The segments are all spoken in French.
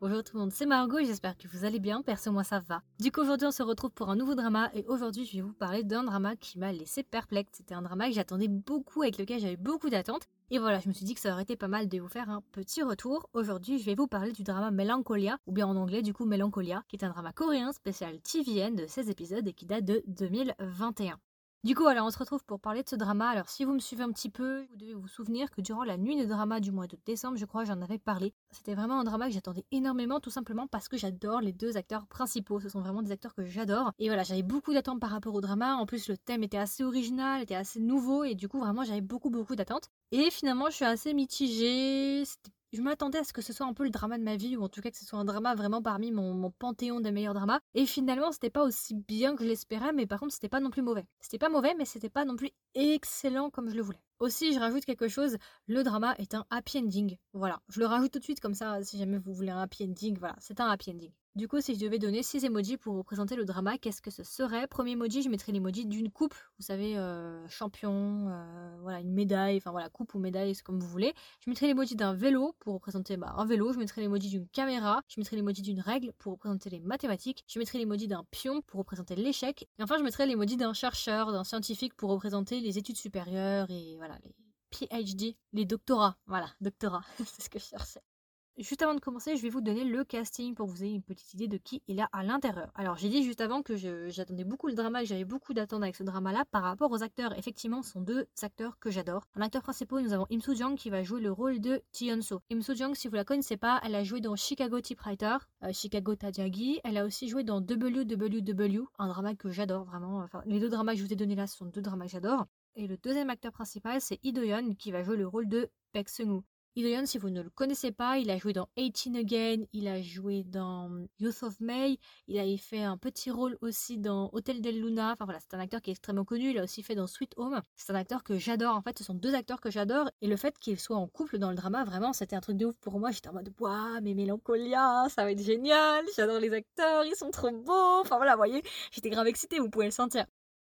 Bonjour tout le monde, c'est Margot j'espère que vous allez bien. Perso, moi ça va. Du coup, aujourd'hui, on se retrouve pour un nouveau drama et aujourd'hui, je vais vous parler d'un drama qui m'a laissé perplexe. C'était un drama que j'attendais beaucoup, avec lequel j'avais beaucoup d'attentes. Et voilà, je me suis dit que ça aurait été pas mal de vous faire un petit retour. Aujourd'hui, je vais vous parler du drama Melancholia, ou bien en anglais, du coup, Melancholia, qui est un drama coréen spécial TVN de 16 épisodes et qui date de 2021. Du coup, alors on se retrouve pour parler de ce drama. Alors si vous me suivez un petit peu, vous devez vous souvenir que durant la nuit de drama du mois de décembre, je crois, j'en avais parlé. C'était vraiment un drama que j'attendais énormément, tout simplement parce que j'adore les deux acteurs principaux. Ce sont vraiment des acteurs que j'adore. Et voilà, j'avais beaucoup d'attentes par rapport au drama. En plus, le thème était assez original, était assez nouveau, et du coup, vraiment, j'avais beaucoup, beaucoup d'attentes. Et finalement, je suis assez mitigée. C'était je m'attendais à ce que ce soit un peu le drama de ma vie, ou en tout cas que ce soit un drama vraiment parmi mon, panthéon des meilleurs dramas. Et finalement, c'était pas aussi bien que je l'espérais, mais par contre, c'était pas non plus mauvais. C'était pas mauvais, mais c'était pas non plus excellent comme je le voulais. Aussi, je rajoute quelque chose, le drama est un happy ending. Voilà, je le rajoute tout de suite comme ça, si jamais vous voulez un happy ending, voilà, c'est un happy ending. Du coup, si je devais donner 6 emojis pour représenter le drama, qu'est-ce que ce serait? Premier emoji, je mettrais l'emoji d'une coupe, vous savez, euh, champion, euh, voilà, une médaille, enfin voilà, coupe ou médaille, c'est comme vous voulez. Je mettrais l'emoji d'un vélo pour représenter bah, un vélo, je mettrais l'emoji d'une caméra, je mettrais l'emoji d'une règle pour représenter les mathématiques, je mettrais l'emoji d'un pion pour représenter l'échec, et enfin je mettrais l'emoji d'un chercheur, d'un scientifique pour représenter les études supérieures et voilà, les PhD, les doctorats, voilà, doctorat, c'est ce que je cherchais. Juste avant de commencer, je vais vous donner le casting pour que vous ayez une petite idée de qui il a à l'intérieur. Alors, j'ai dit juste avant que j'attendais beaucoup le drama que j'avais beaucoup d'attentes avec ce drama-là par rapport aux acteurs. Effectivement, ce sont deux acteurs que j'adore. En acteur principal, nous avons Im Soo Jung qui va jouer le rôle de So. Im Soo Jung, si vous la connaissez pas, elle a joué dans Chicago Typewriter, euh, Chicago Tajagi. Elle a aussi joué dans WWW, un drama que j'adore vraiment. Enfin, les deux dramas que je vous ai donnés là, sont deux dramas que j'adore. Et le deuxième acteur principal, c'est Lee Do-yeon qui va jouer le rôle de Baek Seung-woo. Lee si vous ne le connaissez pas, il a joué dans 18 Again, il a joué dans Youth of May, il a fait un petit rôle aussi dans Hotel del Luna. Enfin voilà, c'est un acteur qui est extrêmement connu. Il a aussi fait dans Sweet Home. C'est un acteur que j'adore. En fait, ce sont deux acteurs que j'adore. Et le fait qu'ils soient en couple dans le drama, vraiment, c'était un truc de ouf pour moi. J'étais en mode, waouh, mais Mélancolia, ça va être génial. J'adore les acteurs, ils sont trop beaux. Enfin voilà, vous voyez, j'étais grave excitée, vous pouvez le sentir.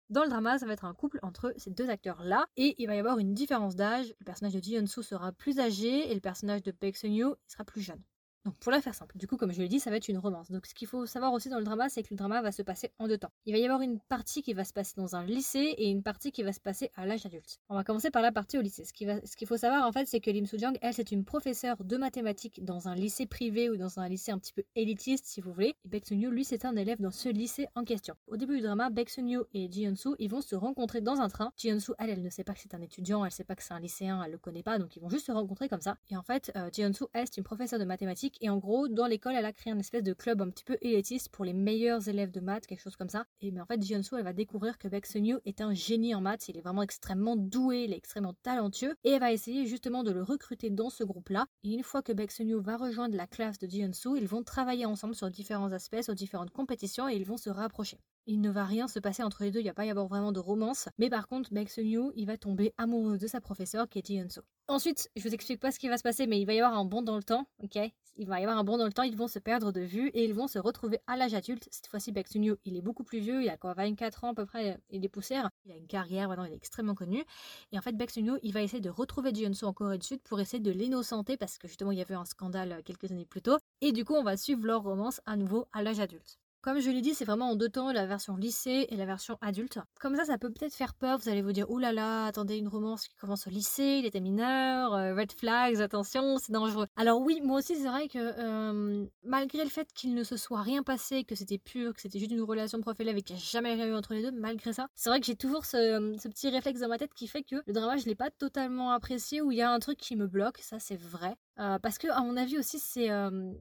Dans le drama, ça va être un couple entre ces deux acteurs-là, et il va y avoir une différence d'âge. Le personnage de Ji Soo sera plus âgé, et le personnage de Baek Seung sera plus jeune. Donc pour la faire simple, du coup comme je l'ai dit, ça va être une romance. Donc ce qu'il faut savoir aussi dans le drama, c'est que le drama va se passer en deux temps. Il va y avoir une partie qui va se passer dans un lycée et une partie qui va se passer à l'âge adulte. On va commencer par la partie au lycée. Ce qu'il faut savoir en fait, c'est que Lim Soo Jung, elle, c'est une professeure de mathématiques dans un lycée privé ou dans un lycée un petit peu élitiste si vous voulez. Et Baek Seung lui, c'est un élève dans ce lycée en question. Au début du drama, Baek Seung et Ji Soo, ils vont se rencontrer dans un train. Ji Soo, elle, elle ne sait pas que c'est un étudiant, elle sait pas que c'est un lycéen, elle le connaît pas, donc ils vont juste se rencontrer comme ça. Et en fait, euh, Ji Soo, elle, c'est une professeure de mathématiques et en gros, dans l'école, elle a créé un espèce de club un petit peu élitiste pour les meilleurs élèves de maths, quelque chose comme ça. Et mais en fait, Jionsu, elle va découvrir que Baek est un génie en maths. Il est vraiment extrêmement doué, il est extrêmement talentueux. Et elle va essayer justement de le recruter dans ce groupe-là. Et une fois que Baek va rejoindre la classe de Jionsu, ils vont travailler ensemble sur différents aspects, sur différentes compétitions et ils vont se rapprocher. Il ne va rien se passer entre les deux, il n'y a pas y avoir vraiment de romance. Mais par contre, Baek il va tomber amoureux de sa professeure qui est Ji Ensuite, je vous explique pas ce qui va se passer, mais il va y avoir un bond dans le temps, ok? Il va y avoir un bond dans le temps, ils vont se perdre de vue et ils vont se retrouver à l'âge adulte. Cette fois-ci, Baek il est beaucoup plus vieux, il a quoi 24 ans à peu près, il est poussière, il a une carrière, maintenant il est extrêmement connu. Et en fait, Baek il va essayer de retrouver Ji en Corée du Sud pour essayer de l'innocenter parce que justement il y avait un scandale quelques années plus tôt. Et du coup, on va suivre leur romance à nouveau à l'âge adulte. Comme je l'ai dit, c'est vraiment en deux temps, la version lycée et la version adulte. Comme ça, ça peut peut-être faire peur, vous allez vous dire, oulala, là là, attendez, une romance qui commence au lycée, il était mineur, euh, red flags, attention, c'est dangereux. Alors oui, moi aussi, c'est vrai que euh, malgré le fait qu'il ne se soit rien passé, que c'était pur, que c'était juste une relation prof-élève et qu'il n'y a jamais rien eu entre les deux, malgré ça, c'est vrai que j'ai toujours ce, ce, petit réflexe dans ma tête qui fait que le drama, je l'ai pas totalement apprécié, où il y a un truc qui me bloque, ça c'est vrai. Parce que, à mon avis aussi, c'est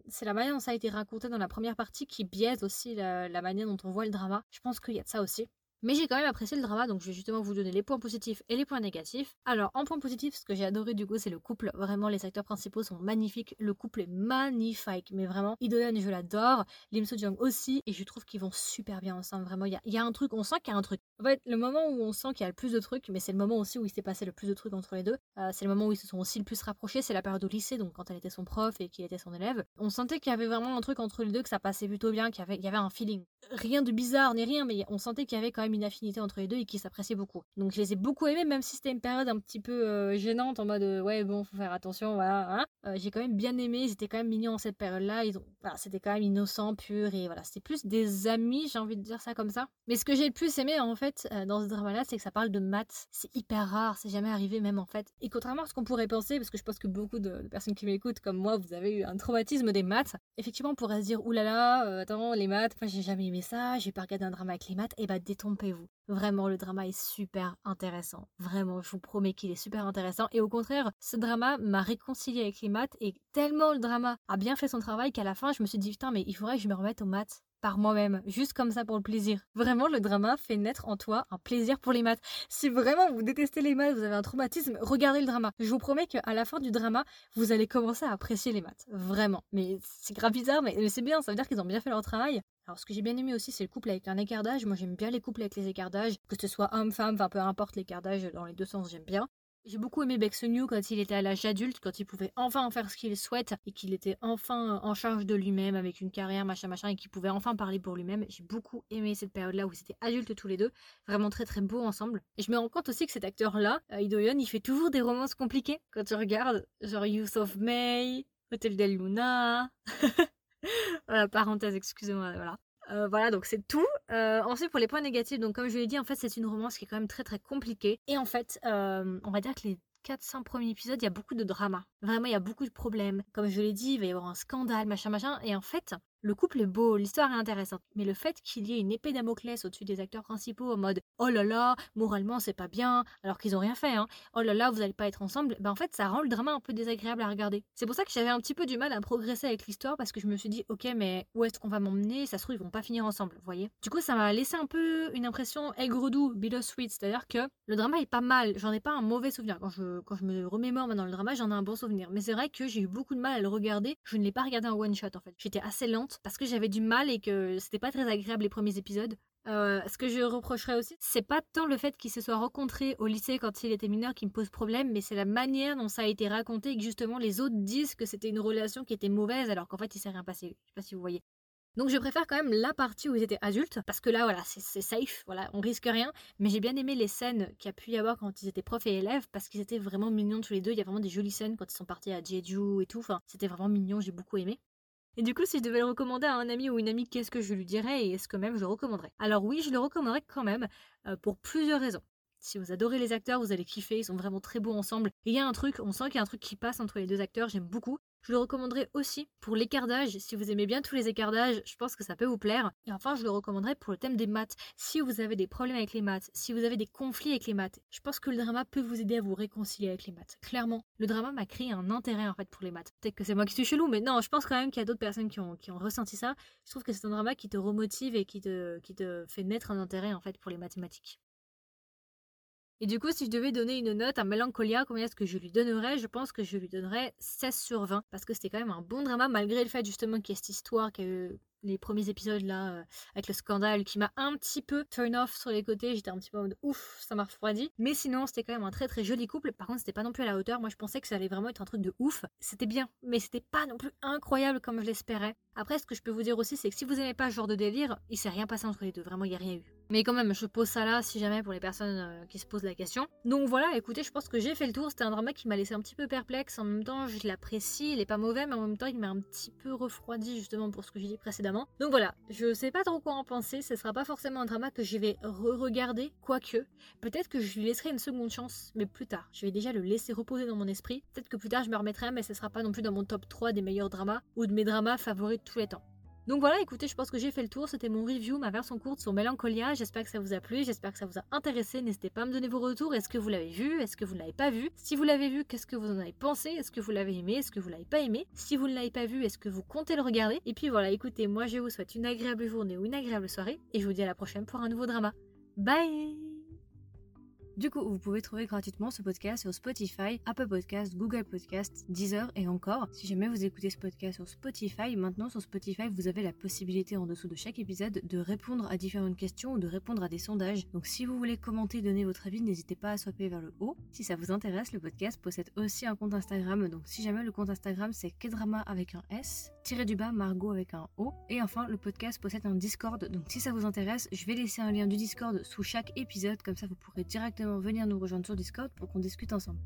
c'est la manière dont ça a été raconté dans la première partie qui biaise aussi la, la manière dont on voit le drama. Je pense qu'il y a de ça aussi. Mais j'ai quand même apprécié le drama, donc je vais justement vous donner les points positifs et les points négatifs. Alors, en point positif, ce que j'ai adoré du coup, c'est le couple. Vraiment, les acteurs principaux sont magnifiques. Le couple est magnifique, mais vraiment, Idoyan, je l'adore. Lim Soo Jung aussi, et je trouve qu'ils vont super bien ensemble. Vraiment, il y a, un truc, on sent qu'il y a un truc. En fait, le moment où on sent qu'il y a le plus de trucs, mais c'est le moment aussi où il s'est passé le plus de trucs entre les deux. Euh, c'est le moment où ils se sont aussi le plus rapprochés. C'est la période au lycée, donc quand elle était son prof et qu'il était son élève. On sentait qu'il y avait vraiment un truc entre les deux, que ça passait plutôt bien, qu'il y avait, y avait un feeling. Rien de bizarre ni rien, mais on sentait qu'il y avait quand même une affinité entre les deux et qui s'appréciaient beaucoup. Donc je les ai beaucoup aimés, même si c'était une période un petit peu euh, gênante en mode ouais bon faut faire attention voilà. Hein. j'ai quand même bien aimé, ils étaient quand même mignons en cette période-là. Ils voilà, c'était quand même innocent, pur et voilà, c'était plus des amis, j'ai envie de dire ça comme ça. Mais ce que j'ai le plus aimé en fait dans ce drama-là, c'est que ça parle de maths. C'est hyper rare, c'est jamais arrivé même en fait. Et contrairement à ce qu'on pourrait penser, parce que je pense que beaucoup de, personnes qui m'écoutent comme moi, vous avez eu un traumatisme des maths, effectivement on pourrait se dire oulala, attends les maths, moi j'ai jamais aimé ça, j'ai pas regardé un drama avec les maths. Et bah détrompez-vous. Vraiment, le drama est super intéressant. Vraiment, je vous promets qu'il est super intéressant. Et au contraire, ce drama m'a réconcilié avec les maths et tellement le drama a bien fait son travail qu'à la fin, je me suis dit, putain, mais il faudrait que je me remette aux maths par moi-même, juste comme ça pour le plaisir. Vraiment, le drama fait naître en toi un plaisir pour les maths. Si vraiment vous détestez les maths, vous avez un traumatisme, regardez le drama. Je vous promets qu'à la fin du drama, vous allez commencer à apprécier les maths. Vraiment. Mais c'est grave bizarre, mais, c'est bien, ça veut dire qu'ils ont bien fait leur travail. Alors, ce que j'ai bien aimé aussi, c'est le couple avec un écartage. Moi, j'aime bien les couples avec les écartages, que ce soit homme-femme, enfin peu importe l'écartage, dans les deux sens, j'aime bien. J'ai beaucoup aimé New quand il était à l'âge adulte, quand il pouvait enfin en faire ce qu'il souhaite et qu'il était enfin en charge de lui-même avec une carrière, machin, machin, et qu'il pouvait enfin parler pour lui-même. J'ai beaucoup aimé cette période-là où ils étaient adultes tous les deux, vraiment très très beaux ensemble. Et je me rends compte aussi que cet acteur-là, euh, Idoyon, il fait toujours des romances compliquées quand tu regardes, genre Youth of May, Hotel del Luna. voilà, parenthèse, excusez-moi, voilà. Euh, voilà, donc c'est tout. Euh, ensuite, pour les points négatifs, donc comme je l'ai dit, en fait, c'est une romance qui est quand même très très compliquée. Et en fait, euh, on va dire que les 400 premiers épisodes, il y a beaucoup de drama. Vraiment, il y a beaucoup de problèmes. Comme je l'ai dit, il va y avoir un scandale, machin, machin. Et en fait, le couple est beau, l'histoire est intéressante, mais le fait qu'il y ait une épée Damoclès au-dessus des acteurs principaux en mode oh là là, moralement c'est pas bien, alors qu'ils ont rien fait, hein, oh là là, vous allez pas être ensemble, ben en fait ça rend le drama un peu désagréable à regarder. C'est pour ça que j'avais un petit peu du mal à progresser avec l'histoire parce que je me suis dit ok, mais où est-ce qu'on va m'emmener? Ça se trouve, ils vont pas finir ensemble, vous voyez Du coup, ça m'a laissé un peu une impression aigre-doux, sweet, c'est-à-dire que le drama est pas mal, j'en ai pas un mauvais souvenir. Quand je, quand je me remémore maintenant le drama, j'en ai un bon souvenir, mais c'est vrai que j'ai eu beaucoup de mal à le regarder, je ne l'ai pas regardé en one shot en fait. J'étais assez lente parce que j'avais du mal et que c'était pas très agréable les premiers épisodes. Euh, ce que je reprocherais aussi, c'est pas tant le fait qu'ils se soient rencontrés au lycée quand il était mineur qui me pose problème, mais c'est la manière dont ça a été raconté et que justement les autres disent que c'était une relation qui était mauvaise alors qu'en fait il s'est rien passé. Je sais pas si vous voyez. Donc je préfère quand même la partie où ils étaient adultes, parce que là, voilà, c'est safe, voilà, on risque rien. Mais j'ai bien aimé les scènes qu'il y a pu y avoir quand ils étaient profs et élèves, parce qu'ils étaient vraiment mignons tous les deux. Il y a vraiment des jolies scènes quand ils sont partis à Jeju et tout. Enfin, c'était vraiment mignon, j'ai beaucoup aimé. Et du coup, si je devais le recommander à un ami ou une amie, qu'est-ce que je lui dirais et est-ce que même je le recommanderais? Alors oui, je le recommanderais quand même, euh, pour plusieurs raisons. Si vous adorez les acteurs, vous allez kiffer, ils sont vraiment très beaux ensemble. Et il y a un truc, on sent qu'il y a un truc qui passe entre les deux acteurs, j'aime beaucoup. Je le recommanderais aussi pour l'écartage. Si vous aimez bien tous les écartages, je pense que ça peut vous plaire. Et enfin, je le recommanderais pour le thème des maths. Si vous avez des problèmes avec les maths, si vous avez des conflits avec les maths, je pense que le drama peut vous aider à vous réconcilier avec les maths. Clairement, le drama m'a créé un intérêt en fait pour les maths. Peut-être que c'est moi qui suis chelou, mais non, je pense quand même qu'il y a d'autres personnes qui ont, qui ont ressenti ça. Je trouve que c'est un drama qui te remotive et qui te, qui te fait naître un intérêt en fait pour les mathématiques. Et du coup, si je devais donner une note à Melancholia, combien est-ce que je lui donnerais? Je pense que je lui donnerais 16 sur 20. Parce que c'était quand même un bon drama, malgré le fait justement qu'il y ait cette histoire, qu'il y a eu les premiers épisodes là, euh, avec le scandale, qui m'a un petit peu turn off sur les côtés. J'étais un petit peu en mode ouf, ça m'a refroidi. Mais sinon, c'était quand même un très très joli couple. Par contre, c'était pas non plus à la hauteur. Moi, je pensais que ça allait vraiment être un truc de ouf. C'était bien, mais c'était pas non plus incroyable comme je l'espérais. Après, ce que je peux vous dire aussi, c'est que si vous aimez pas ce genre de délire, il s'est rien passé entre les deux. Vraiment, il y a rien eu. Mais quand même, je pose ça là si jamais pour les personnes euh, qui se posent la question. Donc voilà, écoutez, je pense que j'ai fait le tour. C'était un drama qui m'a laissé un petit peu perplexe. En même temps, je l'apprécie. Il est pas mauvais, mais en même temps, il m'a un petit peu refroidi justement pour ce que j'ai dit précédemment. Donc voilà, je sais pas trop quoi en penser. Ce sera pas forcément un drama que je vais re-regarder, quoique. Peut-être que je lui laisserai une seconde chance, mais plus tard. Je vais déjà le laisser reposer dans mon esprit. Peut-être que plus tard je me remettrai, mais ce sera pas non plus dans mon top 3 des meilleurs dramas ou de mes dramas favoris de tous les temps. Donc voilà, écoutez, je pense que j'ai fait le tour. C'était mon review, ma version courte sur Mélancolia. J'espère que ça vous a plu, j'espère que ça vous a intéressé. N'hésitez pas à me donner vos retours. Est-ce que vous l'avez vu? Est-ce que vous ne l'avez pas vu? Si vous l'avez vu, qu'est-ce que vous en avez pensé? Est-ce que vous l'avez aimé? Est-ce que vous l'avez pas aimé? Si vous ne l'avez pas vu, est-ce que vous comptez le regarder? Et puis voilà, écoutez, moi je vous souhaite une agréable journée ou une agréable soirée. Et je vous dis à la prochaine pour un nouveau drama. Bye du coup, vous pouvez trouver gratuitement ce podcast sur Spotify, Apple Podcast, Google Podcast, Deezer et encore. Si jamais vous écoutez ce podcast sur Spotify, maintenant sur Spotify, vous avez la possibilité en dessous de chaque épisode de répondre à différentes questions ou de répondre à des sondages. Donc si vous voulez commenter, donner votre avis, n'hésitez pas à swapper vers le haut. Si ça vous intéresse, le podcast possède aussi un compte Instagram. Donc si jamais le compte Instagram c'est Kedrama avec un S, tiré du bas Margot avec un O. Et enfin, le podcast possède un Discord, donc si ça vous intéresse, je vais laisser un lien du Discord sous chaque épisode, comme ça vous pourrez directement venir nous rejoindre sur Discord pour qu'on discute ensemble.